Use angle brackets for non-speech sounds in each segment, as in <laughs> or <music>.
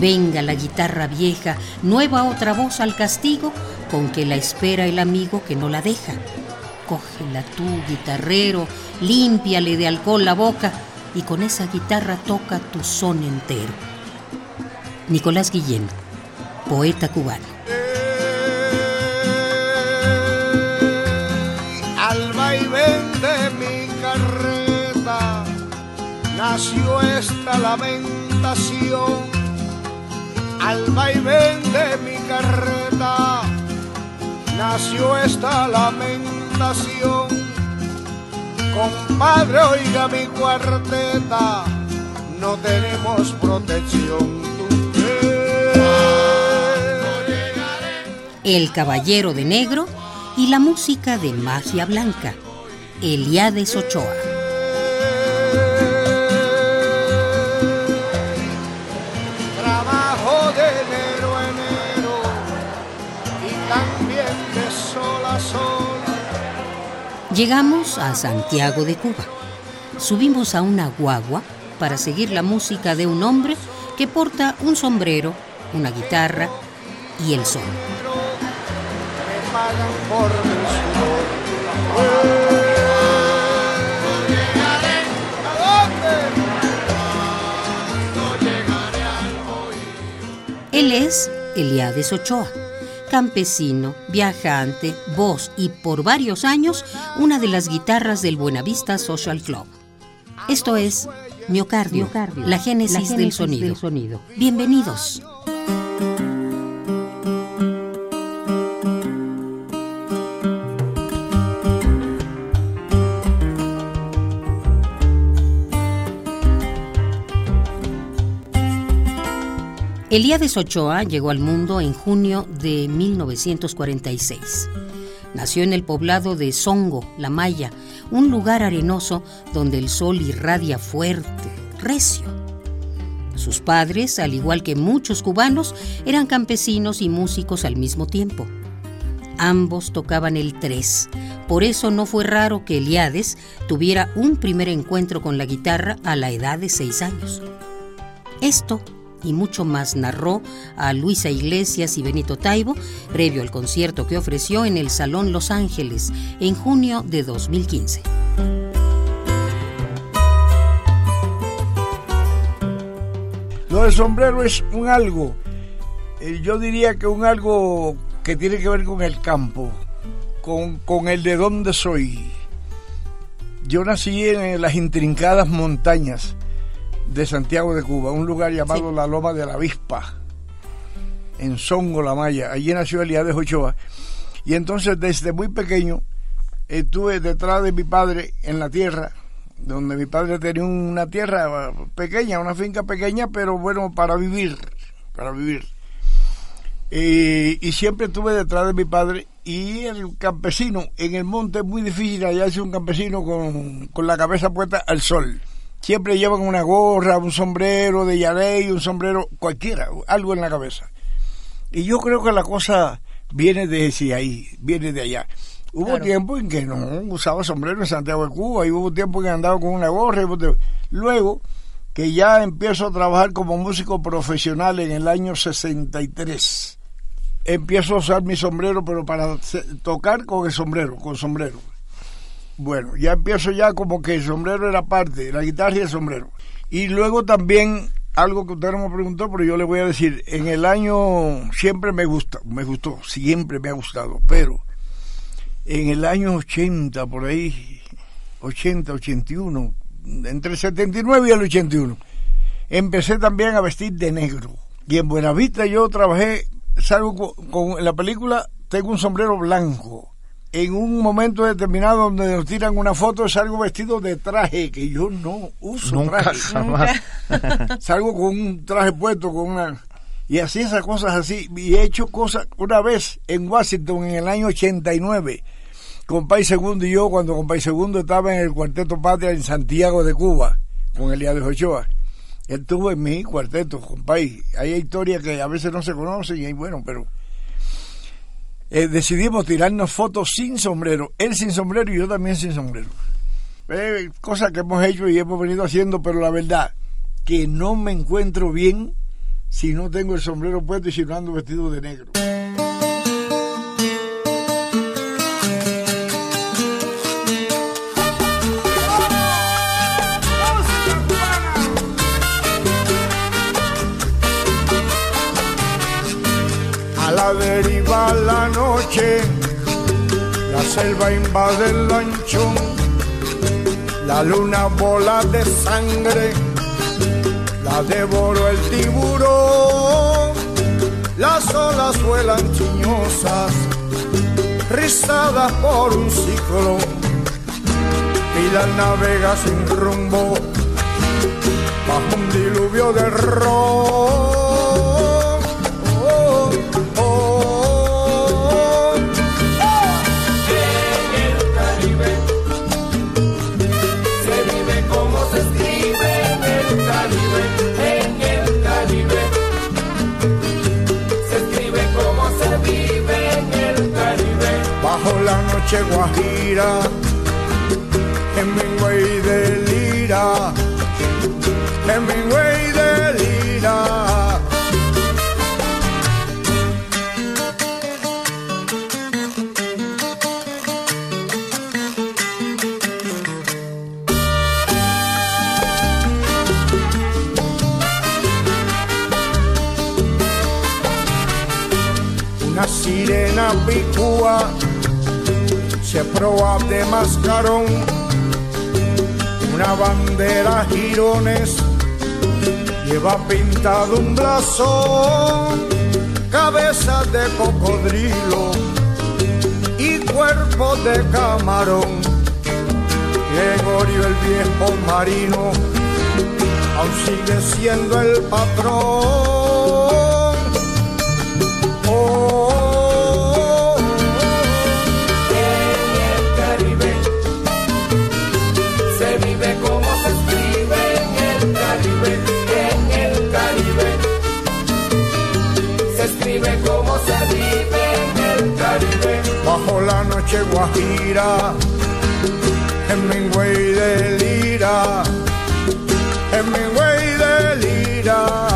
Venga la guitarra vieja, nueva otra voz al castigo, con que la espera el amigo que no la deja. Cógela tú, guitarrero, límpiale de alcohol la boca y con esa guitarra toca tu son entero. Nicolás Guillén, poeta cubano. Al vaivén de mi carreta nació esta lamentación al vaivén de mi carreta nació esta lamentación. Compadre, oiga mi cuarteta, no tenemos protección. El Caballero de Negro y la música de Magia Blanca, Eliades Ochoa. Llegamos a Santiago de Cuba. Subimos a una guagua para seguir la música de un hombre que porta un sombrero, una guitarra y el sol. Él es Eliades Ochoa campesino, viajante, voz y por varios años una de las guitarras del Buenavista Social Club. Esto es Miocardio, la génesis, del sonido. Bienvenidos. Elías Ochoa llegó al mundo en junio de 1946. Nació en el poblado de Songo, La Maya, un lugar arenoso donde el sol irradia fuerte, recio. Sus padres, al igual que muchos cubanos, eran campesinos y músicos al mismo tiempo. Ambos tocaban el tres, por eso no fue raro que Eliades tuviera un primer encuentro con la guitarra a la edad de seis años. Esto y mucho más narró a Luisa Iglesias y Benito Taibo previo al concierto que ofreció en el Salón Los Ángeles en junio de 2015. Lo del sombrero es un algo, eh, yo diría que un algo que tiene que ver con el campo, con, con el de dónde soy. Yo nací en las intrincadas montañas de Santiago de Cuba, un lugar llamado la Loma de la Avispa, en Songo, La Maya. Allí nació Elías Ochoa. Y entonces desde muy pequeño estuve detrás de mi padre en la tierra, donde mi padre tenía una tierra pequeña, una finca pequeña, pero bueno, para vivir, para vivir. y siempre estuve detrás de mi padre y el campesino en el monte es muy difícil hallarse un campesino con, con la cabeza puesta al sol siempre llevan una gorra, un sombrero de yarey, un sombrero cualquiera, algo en la cabeza. Y yo creo que la cosa viene de ahí, viene de allá. Hubo tiempo en que no usaba sombrero en Santiago de Cuba, y hubo tiempo en que andaba con una gorra. Luego que ya empiezo a trabajar como músico profesional en el año 63. Empiezo a usar mi sombrero, pero para tocar con el sombrero, con sombrero. Bueno, ya empiezo ya como que el sombrero era parte, la guitarra y el sombrero. Y luego también algo que usted no me preguntó, pero yo le voy a decir, en el año siempre me gusta, me gustó, siempre me ha gustado, pero en el año 80, por ahí, 80, 81, entre el 79 y el 81, empecé también a vestir de negro. Y en Buenavista yo trabajé, salgo con, la película, tengo un sombrero blanco. En un momento determinado donde nos tiran una foto, salgo vestido de traje, que yo no uso Nunca, traje. jamás. <laughs> salgo con un traje puesto, con una... Y así esas cosas así. Y he hecho cosas una vez en Washington en el año 89 con País Segundo y yo, cuando con País Segundo estaba en el Cuarteto Patria en Santiago de Cuba, con Eliades Ochoa. Él estuvo en mi cuarteto, con País. Hay historias que a veces no se conocen y bueno, pero eh, decidimos tirarnos fotos sin sombrero. Él sin sombrero y yo también sin sombrero. Eh, cosas que hemos hecho y hemos venido haciendo, pero la verdad que no me encuentro bien si no tengo el sombrero puesto y si no ando vestido de negro. Noche, la selva invade el lanchón, la luna bola de sangre, la devoró el tiburón, las olas vuelan chiñosas, rizadas por un ciclón, y la navega sin rumbo, bajo un diluvio de ron. Sirena picúa se proba de mascarón, una bandera girones lleva pintado un blasón, cabeza de cocodrilo y cuerpo de camarón. Gregorio el viejo marino aún sigue siendo el patrón. Noche guajira, Hemingway de lira, Hemingway de lira.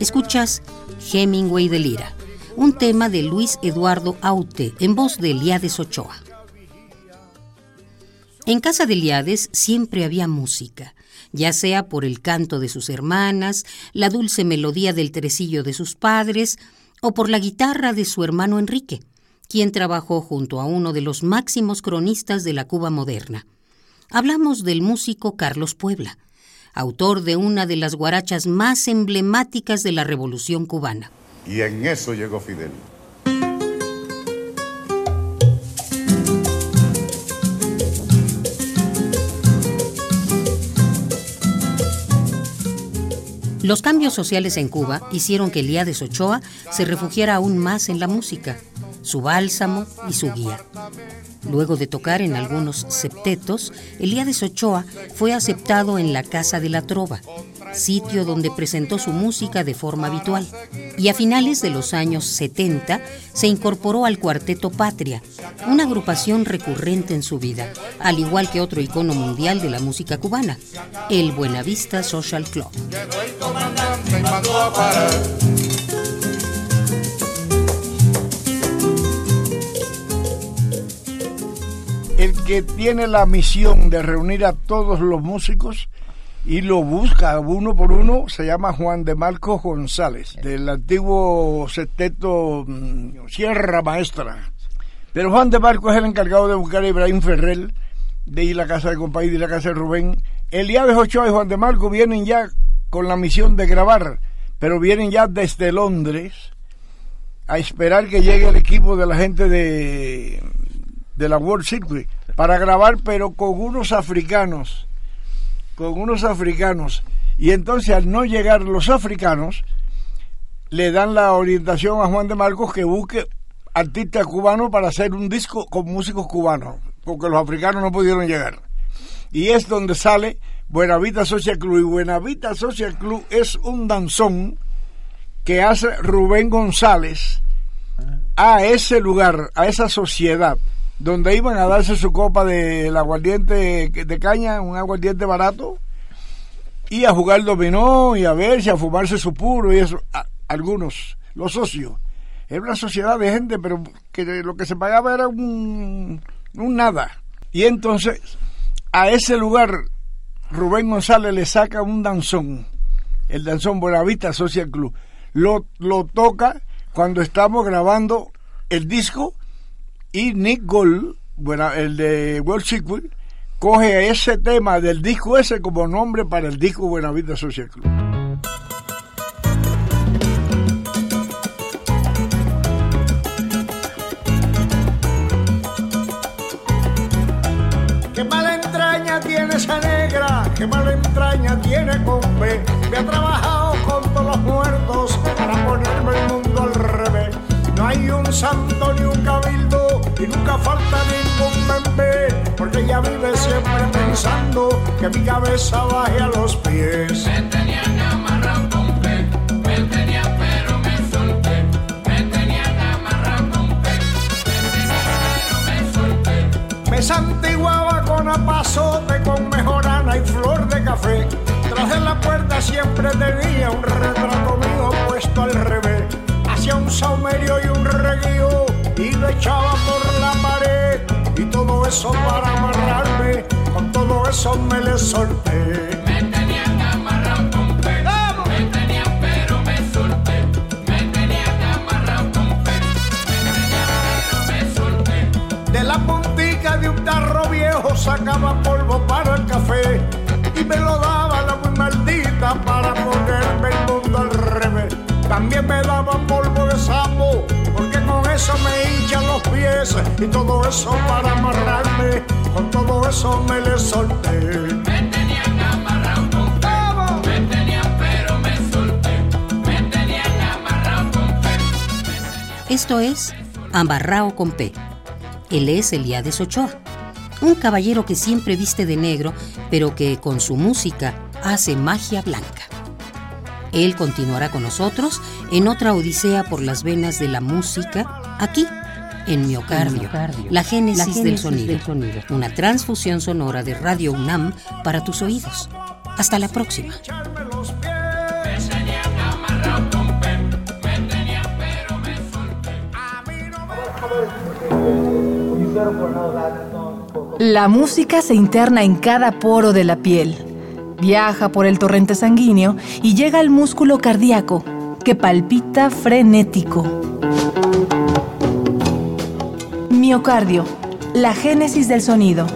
Escuchas Hemingway de Lira, un tema de Luis Eduardo Aute en voz de Eliades Ochoa. En casa de Eliades siempre había música, ya sea por el canto de sus hermanas, la dulce melodía del tresillo de sus padres o por la guitarra de su hermano Enrique, quien trabajó junto a uno de los máximos cronistas de la Cuba moderna. Hablamos del músico Carlos Puebla, autor de una de las guarachas más emblemáticas de la Revolución cubana. Y en eso llegó Fidel. Los cambios sociales en Cuba hicieron que Elías Ochoa se refugiara aún más en la música su bálsamo y su guía. Luego de tocar en algunos septetos, Eliades Ochoa fue aceptado en la Casa de la Trova, sitio donde presentó su música de forma habitual. Y a finales de los años 70 se incorporó al Cuarteto Patria, una agrupación recurrente en su vida, al igual que otro icono mundial de la música cubana, el Buenavista Social Club. El que tiene la misión de reunir a todos los músicos y lo busca uno por uno se llama Juan de Marcos González, del antiguo sexteto mm, Sierra Maestra. Pero Juan de Marcos es el encargado de buscar a Ibrahim Ferrer, de ir a la casa de Compaí, de ir a la casa de Rubén. Eliades Ochoa y Juan de Marcos vienen ya con la misión de grabar, pero vienen ya desde Londres a esperar que llegue el equipo de la gente de, de la World Circuit para grabar, pero con unos africanos, con unos africanos. Y entonces al no llegar los africanos, le dan la orientación a Juan de Marcos que busque artistas cubanos para hacer un disco con músicos cubanos, porque los africanos no pudieron llegar. Y es donde sale Buenavita Social Club. Y Buenavita Social Club es un danzón que hace Rubén González a ese lugar, a esa sociedad, donde iban a darse su copa del aguardiente de caña, un aguardiente barato, y a jugar dominó y a verse, a fumarse su puro y eso, a- algunos, los socios. Era una sociedad de gente, pero que lo que se pagaba era un, un nada. Y entonces, a ese lugar, Rubén González le saca un danzón, el danzón Buenavista Social Club. Lo, lo toca cuando estamos grabando el disco y Nick Gold, bueno, el de World Secret, coge ese tema del disco ese como nombre para el disco Buenavista Social Club. Qué mala entraña tiene esa negra, qué mala entraña tiene compe. Me ha trabajado con todos los muertos para ponerme el mundo al revés. No hay un santo ni un cabildo y nunca falta ningún membe, porque ella vive siempre pensando que mi cabeza baje a los pies. Me tenían amarrado con pe, me tenían pero me solté. Me tenían amarrado con pe, me tenían pero me solté. Me santiguaba con apazote, con mejorana y flor de café. Tras de la puerta siempre tenía un retrato mío puesto al revés. Hacía un saumerio y un reguío y lo echaba por la pared. Y todo eso para amarrarme, con todo eso me le solté. Me tenían amarrado con pe, me tenían pero me solté. Me tenían amarrado con pe, me tenían pero me solté. De la puntica de un tarro viejo sacaba polvo para el café y me lo daba la muy maldita para ponerme el mundo al revés. También me daba polvo de sapo eso me hinchan los pies y todo eso para amarrarme, con todo eso me le solté. Me tenían amarrado con pe, me tenían pero me solté. Me tenían amarrado con pe. Esto es Amarrao con P. Él es Eliades Ochoa, un caballero que siempre viste de negro, pero que con su música hace magia blanca. Él continuará con nosotros en otra odisea por las venas de la música, aquí, en Miocardio, la génesis, del, sonido, una transfusión sonora de Radio UNAM para tus oídos. Hasta la próxima. La música se interna en cada poro de la piel, viaja por el torrente sanguíneo y llega al músculo cardíaco, que palpita frenético. Miocardio, la génesis del sonido.